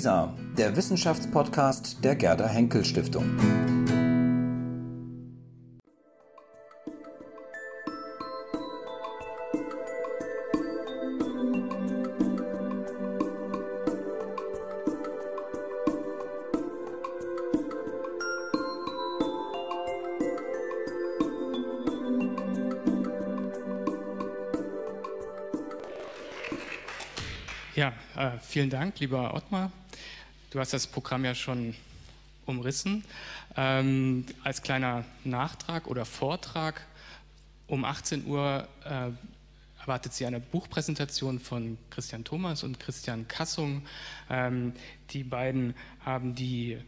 WISA, der Wissenschaftspodcast der Gerda Henkel Stiftung. Ja, äh, vielen Dank, lieber Ottmar. Du hast das Programm ja schon umrissen. Ähm, als kleiner Nachtrag oder Vortrag um 18 Uhr äh, erwartet Sie eine Buchpräsentation von Christian Thomas und Christian Kassung. Ähm, die beiden haben die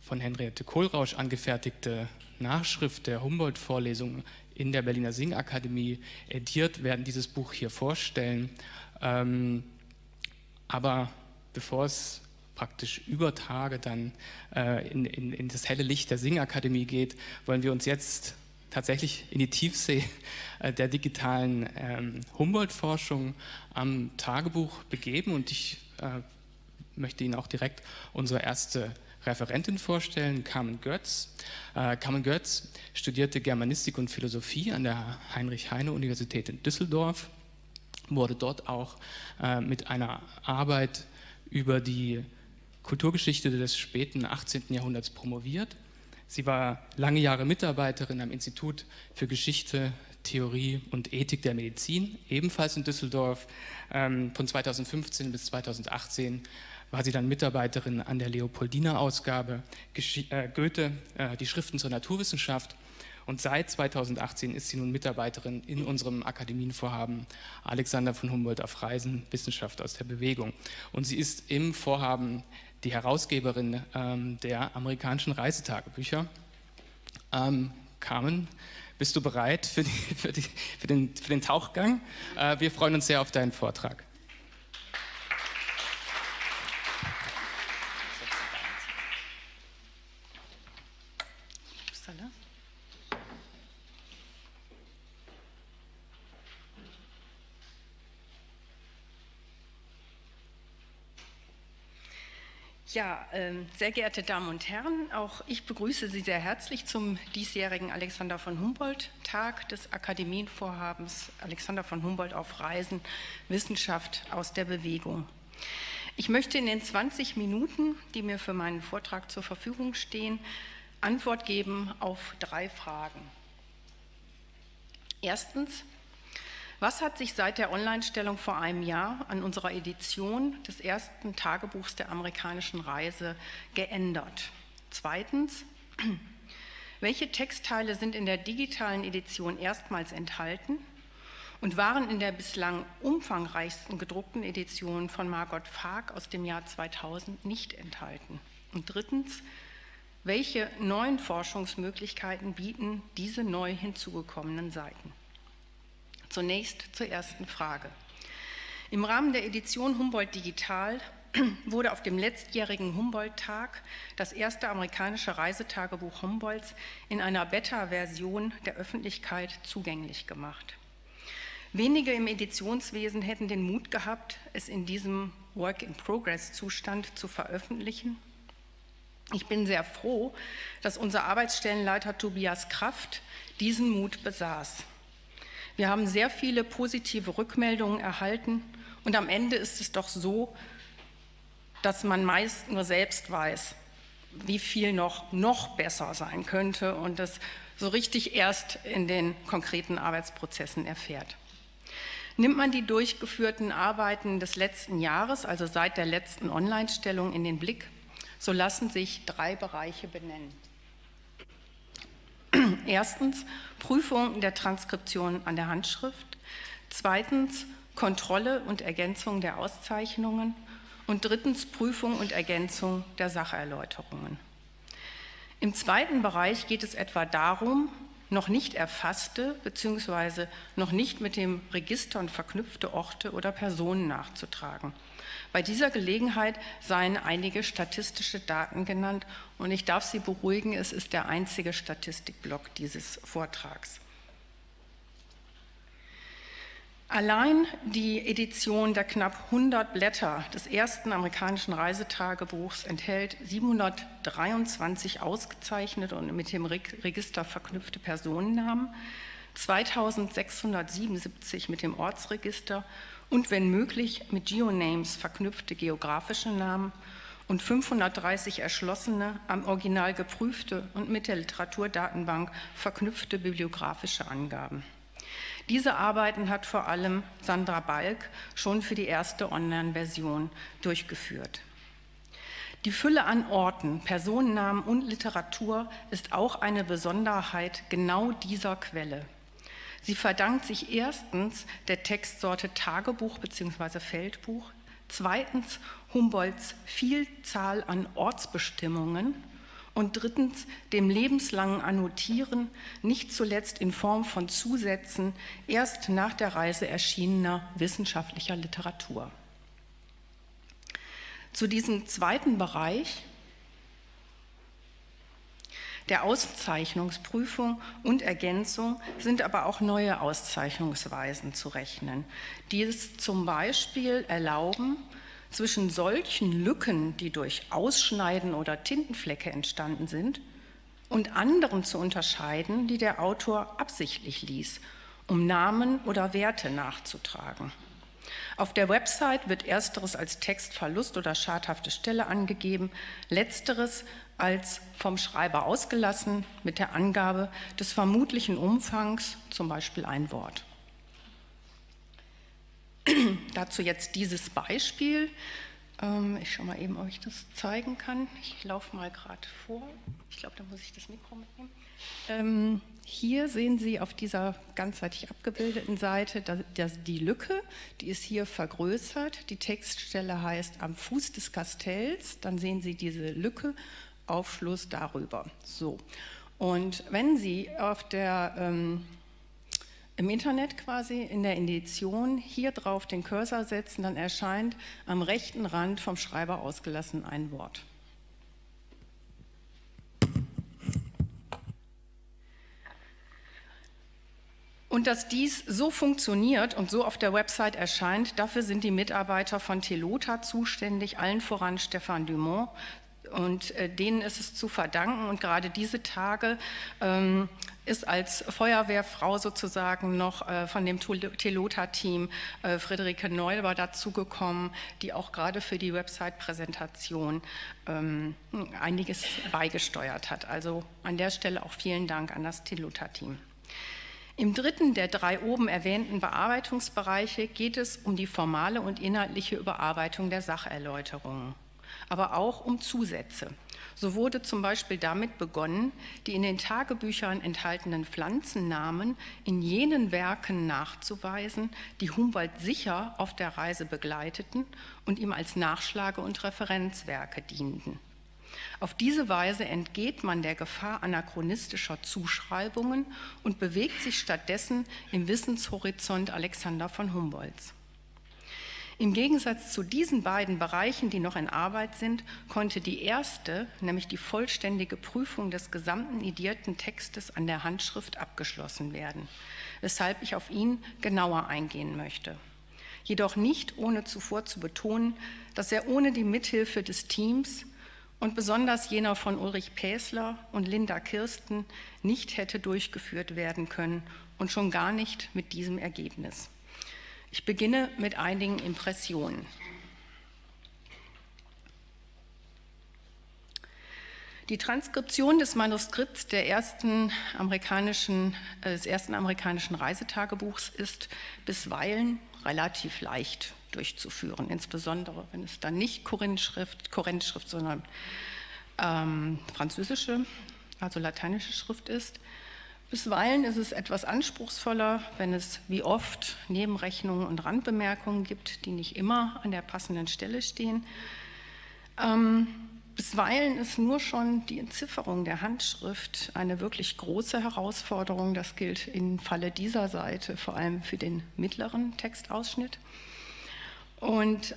von Henriette Kohlrausch angefertigte Nachschrift der Humboldt-Vorlesung in der Berliner Singakademie ediert, werden dieses Buch hier vorstellen. Ähm, aber bevor es praktisch über Tage dann äh, in, in, in, das helle Licht der Singakademie geht, wollen wir uns jetzt tatsächlich in die Tiefsee äh, der digitalen ähm, Humboldt-Forschung am Tagebuch begeben. Und ich äh, möchte Ihnen auch direkt unsere erste Referentin vorstellen, Carmen Götz. Äh, Carmen Götz studierte Germanistik und Philosophie an der Heinrich-Heine-Universität in Düsseldorf wurde dort auch äh, mit einer Arbeit über die Kulturgeschichte des späten 18. Jahrhunderts promoviert. Sie war lange Jahre Mitarbeiterin am Institut für Geschichte, Theorie und Ethik der Medizin, ebenfalls in Düsseldorf. Ähm, von 2015 bis 2018 war sie dann Mitarbeiterin an der Leopoldina-Ausgabe äh, Goethe, äh, die Schriften zur Naturwissenschaft und seit 2018 ist sie nun Mitarbeiterin in unserem Akademienvorhaben Alexander von Humboldt auf Reisen, Wissenschaft aus der Bewegung. Und sie ist im Vorhaben die Herausgeberin ähm, der amerikanischen Reisetagebücher. Ähm, Carmen, bist du bereit für, die, für, die, für, den, für den, Tauchgang? Äh, wir freuen uns sehr auf deinen Vortrag. Ja, ähm, sehr geehrte Damen und Herren, auch ich begrüße Sie sehr herzlich zum diesjährigen Alexander von Humboldt Tag des Akademienvorhabens Alexander von Humboldt auf Reisen, Wissenschaft aus der Bewegung. Ich möchte in den 20 Minuten, die mir für meinen Vortrag zur Verfügung stehen, Antwort geben auf drei Fragen. Erstens, was hat sich seit der Online-Stellung vor einem Jahr an unserer Edition des ersten Tagebuchs der amerikanischen Reise geändert? Zweitens, welche Textteile sind in der digitalen Edition erstmals enthalten und waren in der bislang umfangreichsten gedruckten Edition von Margot Fark aus dem Jahr 2000 nicht enthalten? Und drittens, welche neuen Forschungsmöglichkeiten bieten diese neu hinzugekommenen Seiten? Zunächst zur ersten Frage. Im Rahmen der Edition Humboldt Digital wurde auf dem letztjährigen Humboldt-Tag das erste amerikanische Reisetagebuch Humboldts in einer Beta-Version der Öffentlichkeit zugänglich gemacht. Wenige im Editionswesen hätten den Mut gehabt, es in diesem Work-in-Progress-Zustand zu veröffentlichen. Ich bin sehr froh, dass unser Arbeitsstellenleiter Tobias Kraft diesen Mut besaß. Wir haben sehr viele positive Rückmeldungen erhalten und am Ende ist es doch so, dass man meist nur selbst weiß, wie viel noch, noch besser sein könnte und das so richtig erst in den konkreten Arbeitsprozessen erfährt. Nimmt man die durchgeführten Arbeiten des letzten Jahres, also seit der letzten Online-Stellung, in den Blick, so lassen sich drei Bereiche benennen. Erstens Prüfung der Transkription an der Handschrift. Zweitens Kontrolle und Ergänzung der Auszeichnungen. Und drittens Prüfung und Ergänzung der Sacherläuterungen. Im zweiten Bereich geht es etwa darum, noch nicht erfasste bzw. noch nicht mit dem Registern verknüpfte Orte oder Personen nachzutragen. Bei dieser Gelegenheit seien einige statistische Daten genannt und ich darf Sie beruhigen, es ist der einzige Statistikblock dieses Vortrags. Allein die Edition der knapp 100 Blätter des ersten amerikanischen Reisetagebuchs enthält 723 ausgezeichnete und mit dem Register verknüpfte Personennamen, 2677 mit dem Ortsregister und wenn möglich mit Geonames verknüpfte geografische Namen und 530 erschlossene, am Original geprüfte und mit der Literaturdatenbank verknüpfte bibliografische Angaben. Diese Arbeiten hat vor allem Sandra Balk schon für die erste Online-Version durchgeführt. Die Fülle an Orten, Personennamen und Literatur ist auch eine Besonderheit genau dieser Quelle. Sie verdankt sich erstens der Textsorte Tagebuch bzw. Feldbuch, zweitens Humboldts Vielzahl an Ortsbestimmungen und drittens dem lebenslangen Annotieren, nicht zuletzt in Form von Zusätzen erst nach der Reise erschienener wissenschaftlicher Literatur. Zu diesem zweiten Bereich der Auszeichnungsprüfung und Ergänzung sind aber auch neue Auszeichnungsweisen zu rechnen, die es zum Beispiel erlauben, zwischen solchen Lücken, die durch Ausschneiden oder Tintenflecke entstanden sind, und anderen zu unterscheiden, die der Autor absichtlich ließ, um Namen oder Werte nachzutragen. Auf der Website wird ersteres als Textverlust oder schadhafte Stelle angegeben, letzteres als vom Schreiber ausgelassen mit der Angabe des vermutlichen Umfangs, zum Beispiel ein Wort. Dazu jetzt dieses Beispiel. Ähm, ich schaue mal eben, ob ich das zeigen kann. Ich laufe mal gerade vor. Ich glaube, da muss ich das Mikro mitnehmen. Ähm, hier sehen Sie auf dieser ganzseitig abgebildeten Seite dass die Lücke, die ist hier vergrößert. Die Textstelle heißt am Fuß des Kastells. Dann sehen Sie diese Lücke, Aufschluss darüber. So. Und wenn Sie auf der ähm, im Internet quasi in der Edition hier drauf den Cursor setzen, dann erscheint am rechten Rand vom Schreiber ausgelassen ein Wort. Und dass dies so funktioniert und so auf der Website erscheint, dafür sind die Mitarbeiter von Telota zuständig, allen voran Stefan Dumont, und äh, denen ist es zu verdanken. Und gerade diese Tage ähm, ist als Feuerwehrfrau sozusagen noch äh, von dem Telota-Team äh, Friederike Neuber dazugekommen, die auch gerade für die Website-Präsentation ähm, einiges beigesteuert hat. Also an der Stelle auch vielen Dank an das Telota-Team. Im dritten der drei oben erwähnten Bearbeitungsbereiche geht es um die formale und inhaltliche Überarbeitung der Sacherläuterungen aber auch um Zusätze. So wurde zum Beispiel damit begonnen, die in den Tagebüchern enthaltenen Pflanzennamen in jenen Werken nachzuweisen, die Humboldt sicher auf der Reise begleiteten und ihm als Nachschlage- und Referenzwerke dienten. Auf diese Weise entgeht man der Gefahr anachronistischer Zuschreibungen und bewegt sich stattdessen im Wissenshorizont Alexander von Humboldts. Im Gegensatz zu diesen beiden Bereichen, die noch in Arbeit sind, konnte die erste, nämlich die vollständige Prüfung des gesamten idierten Textes an der Handschrift abgeschlossen werden, weshalb ich auf ihn genauer eingehen möchte. Jedoch nicht ohne zuvor zu betonen, dass er ohne die Mithilfe des Teams und besonders jener von Ulrich Päsler und Linda Kirsten nicht hätte durchgeführt werden können und schon gar nicht mit diesem Ergebnis. Ich beginne mit einigen Impressionen. Die Transkription des Manuskripts der ersten amerikanischen, äh, des ersten amerikanischen Reisetagebuchs ist bisweilen relativ leicht durchzuführen, insbesondere wenn es dann nicht Korinthschrift, Korinthschrift sondern ähm, französische, also lateinische Schrift ist. Bisweilen ist es etwas anspruchsvoller, wenn es wie oft Nebenrechnungen und Randbemerkungen gibt, die nicht immer an der passenden Stelle stehen. Ähm, bisweilen ist nur schon die Entzifferung der Handschrift eine wirklich große Herausforderung. Das gilt im Falle dieser Seite vor allem für den mittleren Textausschnitt. Und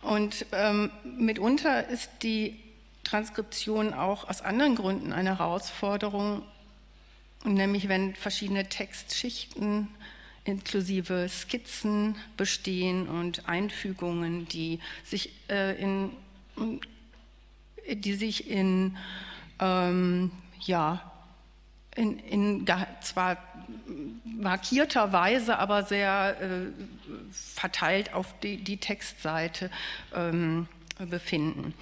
und ähm, mitunter ist die Transkription auch aus anderen Gründen eine Herausforderung, nämlich wenn verschiedene Textschichten inklusive Skizzen bestehen und Einfügungen, die sich äh, in, die sich in ähm, ja, in, in, zwar markierter Weise, aber sehr äh, verteilt auf die, die Textseite ähm, befinden.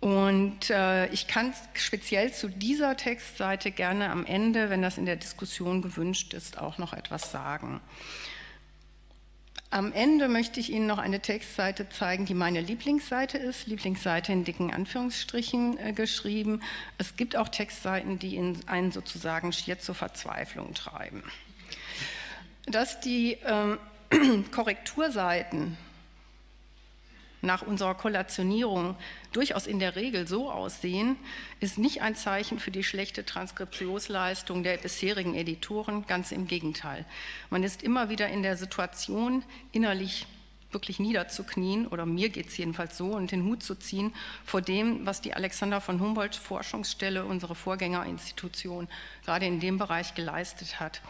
Und äh, ich kann speziell zu dieser Textseite gerne am Ende, wenn das in der Diskussion gewünscht ist, auch noch etwas sagen. Am Ende möchte ich Ihnen noch eine Textseite zeigen, die meine Lieblingsseite ist. Lieblingsseite in dicken Anführungsstrichen äh, geschrieben. Es gibt auch Textseiten, die einen sozusagen schier zur Verzweiflung treiben. Dass die äh, Korrekturseiten nach unserer Kollationierung durchaus in der Regel so aussehen, ist nicht ein Zeichen für die schlechte Transkriptionsleistung der bisherigen Editoren, ganz im Gegenteil. Man ist immer wieder in der Situation, innerlich wirklich niederzuknien, oder mir geht es jedenfalls so, und den Hut zu ziehen vor dem, was die Alexander von Humboldt Forschungsstelle, unsere Vorgängerinstitution, gerade in dem Bereich geleistet hat.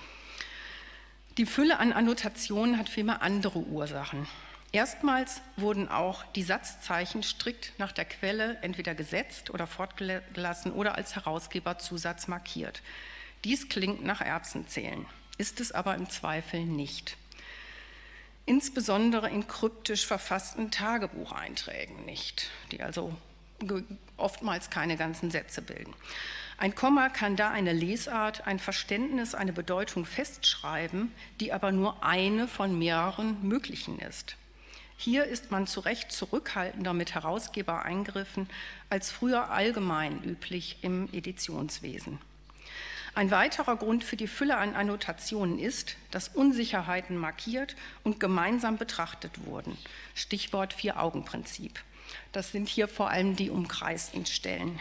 Die Fülle an Annotationen hat vielmehr andere Ursachen. Erstmals wurden auch die Satzzeichen strikt nach der Quelle entweder gesetzt oder fortgelassen oder als Herausgeberzusatz markiert. Dies klingt nach Erbsenzählen, ist es aber im Zweifel nicht. Insbesondere in kryptisch verfassten Tagebucheinträgen nicht, die also oftmals keine ganzen Sätze bilden. Ein Komma kann da eine Lesart, ein Verständnis, eine Bedeutung festschreiben, die aber nur eine von mehreren möglichen ist. Hier ist man zu Recht zurückhaltender mit Herausgebereingriffen als früher allgemein üblich im Editionswesen. Ein weiterer Grund für die Fülle an Annotationen ist, dass Unsicherheiten markiert und gemeinsam betrachtet wurden. Stichwort Vier-Augen-Prinzip. Das sind hier vor allem die umkreisten Stellen.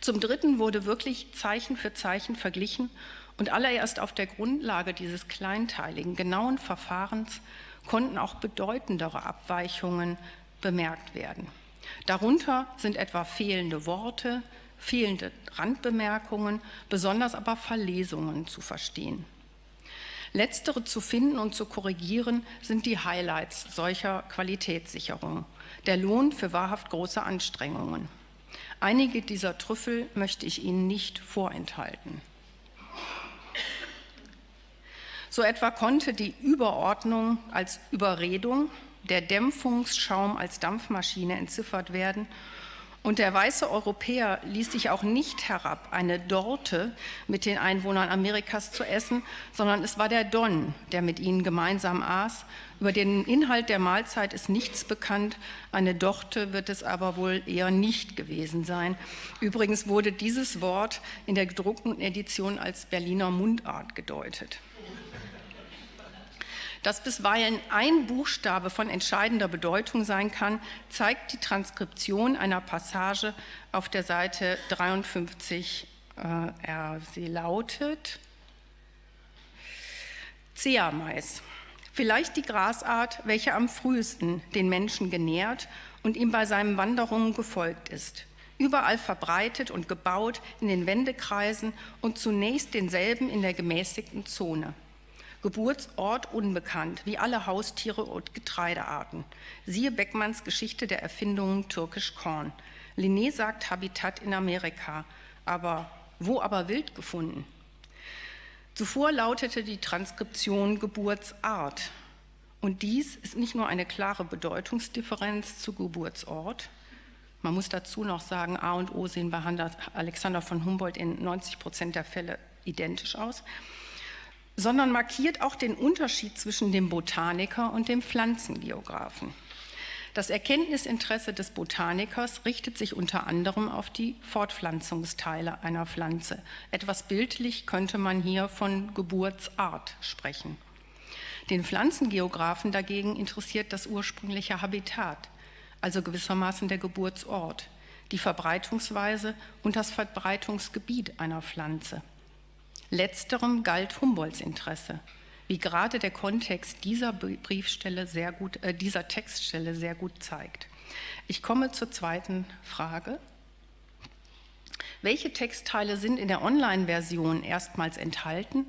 Zum Dritten wurde wirklich Zeichen für Zeichen verglichen und allererst auf der Grundlage dieses kleinteiligen, genauen Verfahrens konnten auch bedeutendere Abweichungen bemerkt werden. Darunter sind etwa fehlende Worte, fehlende Randbemerkungen, besonders aber Verlesungen zu verstehen. Letztere zu finden und zu korrigieren sind die Highlights solcher Qualitätssicherung, der Lohn für wahrhaft große Anstrengungen. Einige dieser Trüffel möchte ich Ihnen nicht vorenthalten. So etwa konnte die Überordnung als Überredung, der Dämpfungsschaum als Dampfmaschine entziffert werden und der weiße Europäer ließ sich auch nicht herab, eine Dorte mit den Einwohnern Amerikas zu essen, sondern es war der Don, der mit ihnen gemeinsam aß. Über den Inhalt der Mahlzeit ist nichts bekannt. Eine Dorte wird es aber wohl eher nicht gewesen sein. Übrigens wurde dieses Wort in der gedruckten Edition als Berliner Mundart gedeutet. Dass bisweilen ein Buchstabe von entscheidender Bedeutung sein kann, zeigt die Transkription einer Passage auf der Seite 53. Äh, sie lautet Zeamais. Vielleicht die Grasart, welche am frühesten den Menschen genährt und ihm bei seinen Wanderungen gefolgt ist. Überall verbreitet und gebaut in den Wendekreisen und zunächst denselben in der gemäßigten Zone. Geburtsort unbekannt, wie alle Haustiere und Getreidearten. Siehe Beckmanns Geschichte der Erfindungen türkisch Korn. Linné sagt Habitat in Amerika, aber wo aber wild gefunden? Zuvor lautete die Transkription Geburtsart. Und dies ist nicht nur eine klare Bedeutungsdifferenz zu Geburtsort. Man muss dazu noch sagen, A und O sehen bei Alexander von Humboldt in 90 Prozent der Fälle identisch aus sondern markiert auch den Unterschied zwischen dem Botaniker und dem Pflanzengeografen. Das Erkenntnisinteresse des Botanikers richtet sich unter anderem auf die Fortpflanzungsteile einer Pflanze. Etwas bildlich könnte man hier von Geburtsart sprechen. Den Pflanzengeografen dagegen interessiert das ursprüngliche Habitat, also gewissermaßen der Geburtsort, die Verbreitungsweise und das Verbreitungsgebiet einer Pflanze. Letzterem galt Humboldts Interesse, wie gerade der Kontext dieser Briefstelle sehr gut, äh, dieser Textstelle sehr gut zeigt. Ich komme zur zweiten Frage. Welche Textteile sind in der Online-Version erstmals enthalten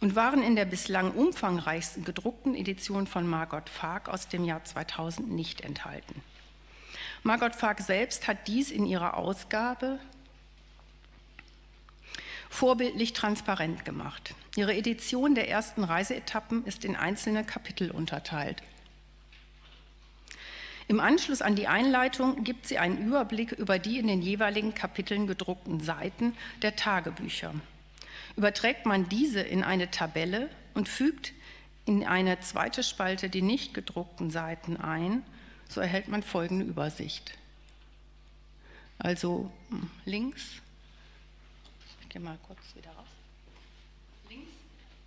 und waren in der bislang umfangreichsten gedruckten Edition von Margot Fark aus dem Jahr 2000 nicht enthalten? Margot Fark selbst hat dies in ihrer Ausgabe vorbildlich transparent gemacht. Ihre Edition der ersten Reiseetappen ist in einzelne Kapitel unterteilt. Im Anschluss an die Einleitung gibt sie einen Überblick über die in den jeweiligen Kapiteln gedruckten Seiten der Tagebücher. Überträgt man diese in eine Tabelle und fügt in eine zweite Spalte die nicht gedruckten Seiten ein, so erhält man folgende Übersicht. Also hm, links, ich gehe mal kurz wieder raus. Links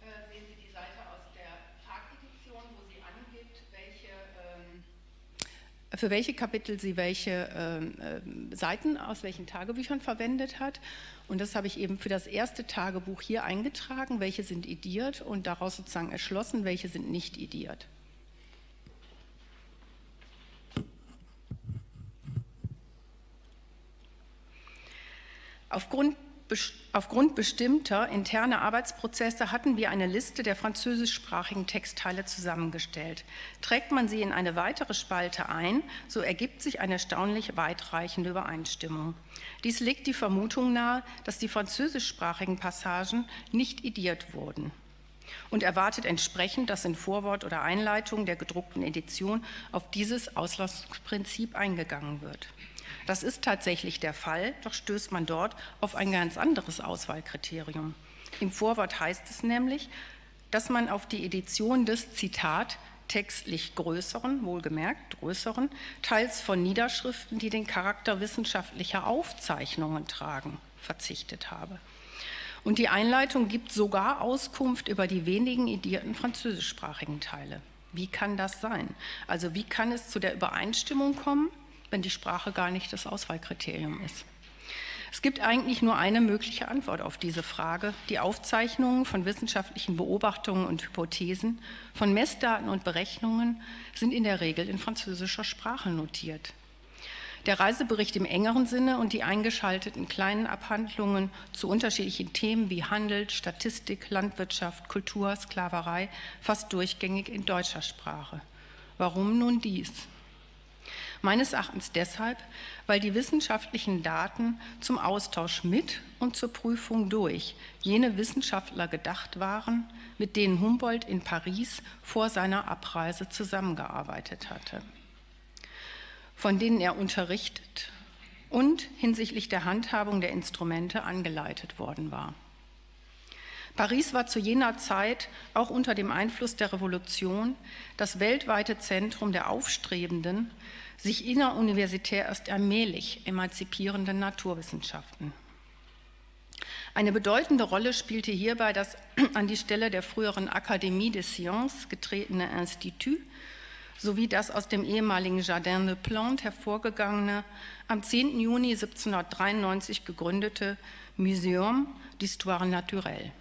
äh, sehen Sie die Seite aus der Tagedition, wo sie angibt, welche, ähm, für welche Kapitel sie welche ähm, äh, Seiten aus welchen Tagebüchern verwendet hat. Und das habe ich eben für das erste Tagebuch hier eingetragen, welche sind idiert und daraus sozusagen erschlossen, welche sind nicht idiert. Aufgrund, aufgrund bestimmter interner Arbeitsprozesse hatten wir eine Liste der französischsprachigen Textteile zusammengestellt. Trägt man sie in eine weitere Spalte ein, so ergibt sich eine erstaunlich weitreichende Übereinstimmung. Dies legt die Vermutung nahe, dass die französischsprachigen Passagen nicht idiert wurden und erwartet entsprechend, dass in Vorwort oder Einleitung der gedruckten Edition auf dieses Auslassungsprinzip eingegangen wird. Das ist tatsächlich der Fall, doch stößt man dort auf ein ganz anderes Auswahlkriterium. Im Vorwort heißt es nämlich, dass man auf die Edition des Zitat textlich größeren, wohlgemerkt größeren, teils von Niederschriften, die den Charakter wissenschaftlicher Aufzeichnungen tragen, verzichtet habe. Und die Einleitung gibt sogar Auskunft über die wenigen edierten französischsprachigen Teile. Wie kann das sein? Also wie kann es zu der Übereinstimmung kommen, wenn die Sprache gar nicht das Auswahlkriterium ist. Es gibt eigentlich nur eine mögliche Antwort auf diese Frage. Die Aufzeichnungen von wissenschaftlichen Beobachtungen und Hypothesen, von Messdaten und Berechnungen sind in der Regel in französischer Sprache notiert. Der Reisebericht im engeren Sinne und die eingeschalteten kleinen Abhandlungen zu unterschiedlichen Themen wie Handel, Statistik, Landwirtschaft, Kultur, Sklaverei fast durchgängig in deutscher Sprache. Warum nun dies? Meines Erachtens deshalb, weil die wissenschaftlichen Daten zum Austausch mit und zur Prüfung durch jene Wissenschaftler gedacht waren, mit denen Humboldt in Paris vor seiner Abreise zusammengearbeitet hatte, von denen er unterrichtet und hinsichtlich der Handhabung der Instrumente angeleitet worden war. Paris war zu jener Zeit auch unter dem Einfluss der Revolution das weltweite Zentrum der aufstrebenden, sich inneruniversitär erst allmählich emanzipierenden Naturwissenschaften. Eine bedeutende Rolle spielte hierbei das an die Stelle der früheren Akademie des Sciences getretene Institut sowie das aus dem ehemaligen Jardin de Plantes hervorgegangene, am 10. Juni 1793 gegründete Muséum d'Histoire Naturelle,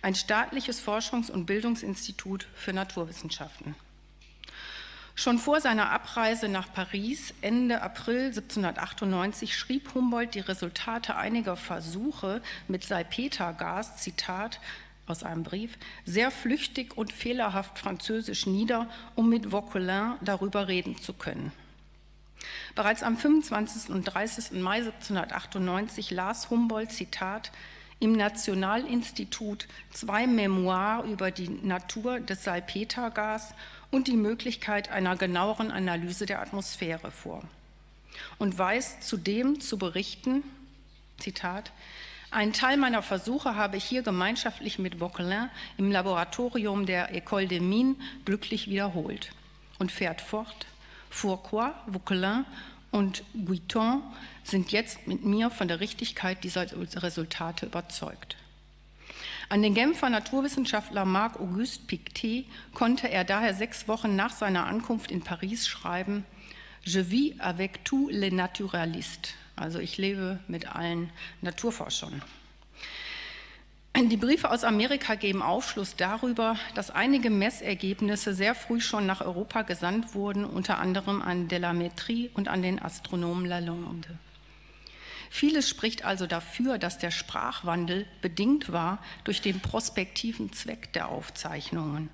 ein staatliches Forschungs- und Bildungsinstitut für Naturwissenschaften. Schon vor seiner Abreise nach Paris Ende April 1798 schrieb Humboldt die Resultate einiger Versuche mit Salpetergas, Zitat aus einem Brief, sehr flüchtig und fehlerhaft französisch nieder, um mit Vauquelin darüber reden zu können. Bereits am 25. und 30. Mai 1798 las Humboldt, Zitat, im Nationalinstitut zwei Memoiren über die Natur des Salpetergas und die Möglichkeit einer genaueren Analyse der Atmosphäre vor und weiß zudem zu berichten, Zitat, ein Teil meiner Versuche habe ich hier gemeinschaftlich mit Vauquelin im Laboratorium der École des Mines glücklich wiederholt und fährt fort, Fourcroy, Vauquelin und Guiton sind jetzt mit mir von der Richtigkeit dieser Resultate überzeugt. An den Genfer Naturwissenschaftler Marc-Auguste Pictet konnte er daher sechs Wochen nach seiner Ankunft in Paris schreiben, Je vis avec tous les naturalistes, also ich lebe mit allen Naturforschern. Die Briefe aus Amerika geben Aufschluss darüber, dass einige Messergebnisse sehr früh schon nach Europa gesandt wurden, unter anderem an Delamétrie und an den Astronomen Lalande. Vieles spricht also dafür, dass der Sprachwandel bedingt war durch den prospektiven Zweck der Aufzeichnungen.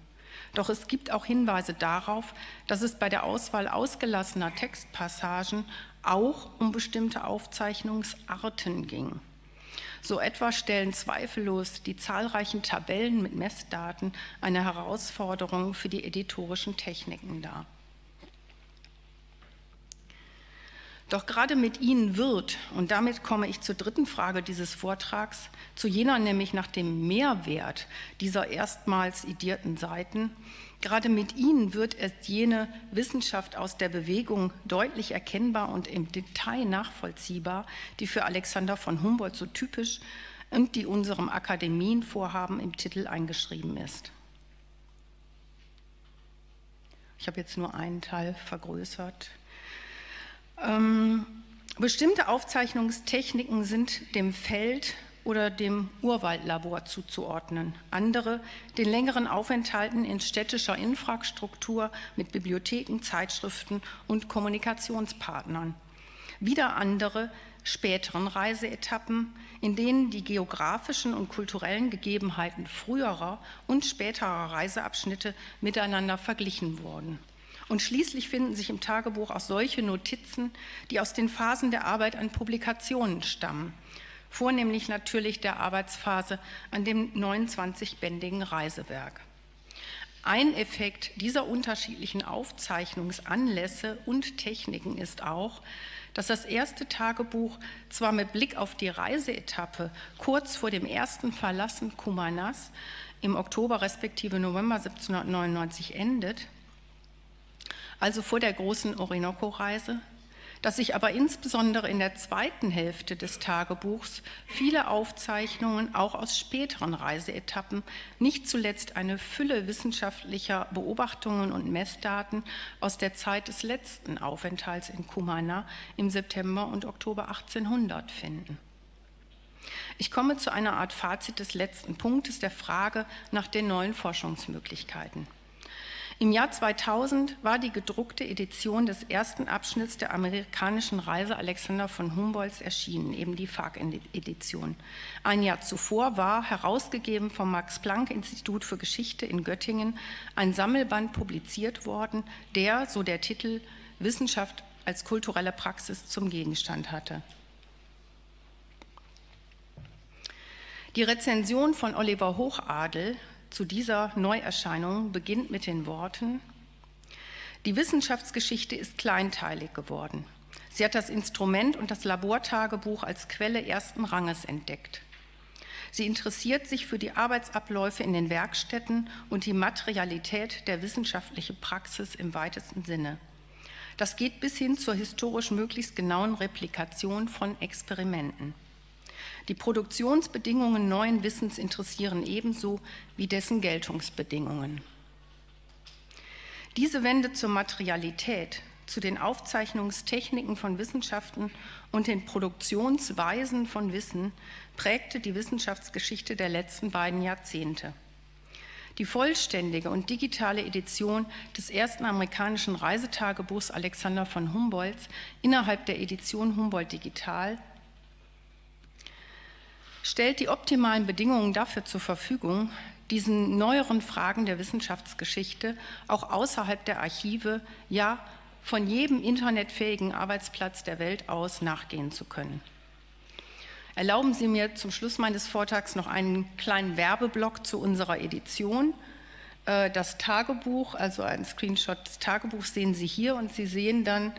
Doch es gibt auch Hinweise darauf, dass es bei der Auswahl ausgelassener Textpassagen auch um bestimmte Aufzeichnungsarten ging. So etwa stellen zweifellos die zahlreichen Tabellen mit Messdaten eine Herausforderung für die editorischen Techniken dar. Doch gerade mit ihnen wird, und damit komme ich zur dritten Frage dieses Vortrags, zu jener nämlich nach dem Mehrwert dieser erstmals idierten Seiten, gerade mit ihnen wird erst jene Wissenschaft aus der Bewegung deutlich erkennbar und im Detail nachvollziehbar, die für Alexander von Humboldt so typisch und die unserem Akademienvorhaben im Titel eingeschrieben ist. Ich habe jetzt nur einen Teil vergrößert. Ähm, bestimmte Aufzeichnungstechniken sind dem Feld oder dem Urwaldlabor zuzuordnen. Andere den längeren Aufenthalten in städtischer Infrastruktur mit Bibliotheken, Zeitschriften und Kommunikationspartnern. Wieder andere späteren Reiseetappen, in denen die geografischen und kulturellen Gegebenheiten früherer und späterer Reiseabschnitte miteinander verglichen wurden. Und schließlich finden sich im Tagebuch auch solche Notizen, die aus den Phasen der Arbeit an Publikationen stammen, vornehmlich natürlich der Arbeitsphase an dem 29-bändigen Reisewerk. Ein Effekt dieser unterschiedlichen Aufzeichnungsanlässe und Techniken ist auch, dass das erste Tagebuch zwar mit Blick auf die Reiseetappe kurz vor dem ersten Verlassen Kumanas im Oktober respektive November 1799 endet, also vor der großen Orinoco-Reise, dass sich aber insbesondere in der zweiten Hälfte des Tagebuchs viele Aufzeichnungen auch aus späteren Reiseetappen, nicht zuletzt eine Fülle wissenschaftlicher Beobachtungen und Messdaten aus der Zeit des letzten Aufenthalts in Cumana im September und Oktober 1800 finden. Ich komme zu einer Art Fazit des letzten Punktes der Frage nach den neuen Forschungsmöglichkeiten. Im Jahr 2000 war die gedruckte Edition des ersten Abschnitts der amerikanischen Reise Alexander von Humboldts erschienen, eben die FARC-Edition. Ein Jahr zuvor war, herausgegeben vom Max-Planck-Institut für Geschichte in Göttingen, ein Sammelband publiziert worden, der, so der Titel, Wissenschaft als kulturelle Praxis zum Gegenstand hatte. Die Rezension von Oliver Hochadel zu dieser Neuerscheinung beginnt mit den Worten, die Wissenschaftsgeschichte ist kleinteilig geworden. Sie hat das Instrument und das Labortagebuch als Quelle ersten Ranges entdeckt. Sie interessiert sich für die Arbeitsabläufe in den Werkstätten und die Materialität der wissenschaftlichen Praxis im weitesten Sinne. Das geht bis hin zur historisch möglichst genauen Replikation von Experimenten. Die Produktionsbedingungen neuen Wissens interessieren ebenso wie dessen Geltungsbedingungen. Diese Wende zur Materialität, zu den Aufzeichnungstechniken von Wissenschaften und den Produktionsweisen von Wissen prägte die Wissenschaftsgeschichte der letzten beiden Jahrzehnte. Die vollständige und digitale Edition des ersten amerikanischen Reisetagebuchs Alexander von Humboldts innerhalb der Edition Humboldt Digital stellt die optimalen Bedingungen dafür zur Verfügung, diesen neueren Fragen der Wissenschaftsgeschichte auch außerhalb der Archive, ja von jedem internetfähigen Arbeitsplatz der Welt aus nachgehen zu können. Erlauben Sie mir zum Schluss meines Vortrags noch einen kleinen Werbeblock zu unserer Edition. Äh, das Tagebuch, also ein Screenshot des Tagebuchs sehen Sie hier und Sie sehen dann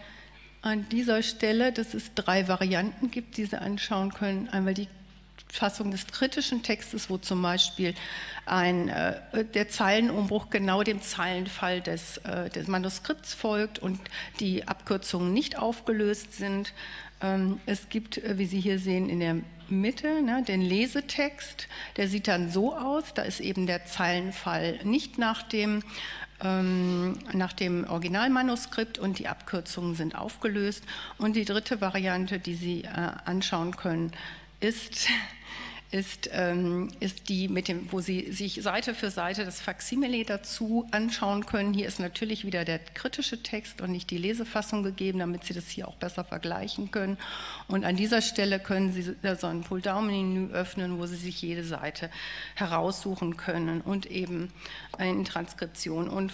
an dieser Stelle, dass es drei Varianten gibt, die Sie anschauen können. Einmal die Fassung des kritischen Textes, wo zum Beispiel ein, äh, der Zeilenumbruch genau dem Zeilenfall des, äh, des Manuskripts folgt und die Abkürzungen nicht aufgelöst sind. Ähm, es gibt, äh, wie Sie hier sehen, in der Mitte ne, den Lesetext. Der sieht dann so aus, da ist eben der Zeilenfall nicht nach dem ähm, nach dem Originalmanuskript und die Abkürzungen sind aufgelöst. Und die dritte Variante, die Sie äh, anschauen können, ist ist, ähm, ist die mit dem, wo Sie sich Seite für Seite das Faksimile dazu anschauen können. Hier ist natürlich wieder der kritische Text und nicht die Lesefassung gegeben, damit Sie das hier auch besser vergleichen können. Und an dieser Stelle können Sie so ein Pull-Down-Menü öffnen, wo Sie sich jede Seite heraussuchen können und eben in Transkription und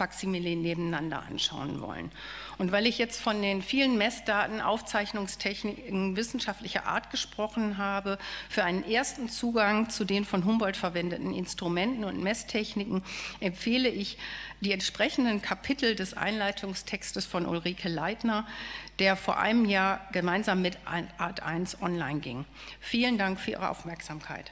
Faksimile nebeneinander anschauen wollen. Und weil ich jetzt von den vielen Messdaten, Aufzeichnungstechniken wissenschaftlicher Art gesprochen habe, für einen ersten Zugang zu den von Humboldt verwendeten Instrumenten und Messtechniken empfehle ich die entsprechenden Kapitel des Einleitungstextes von Ulrike Leitner, der vor einem Jahr gemeinsam mit Art 1 online ging. Vielen Dank für Ihre Aufmerksamkeit.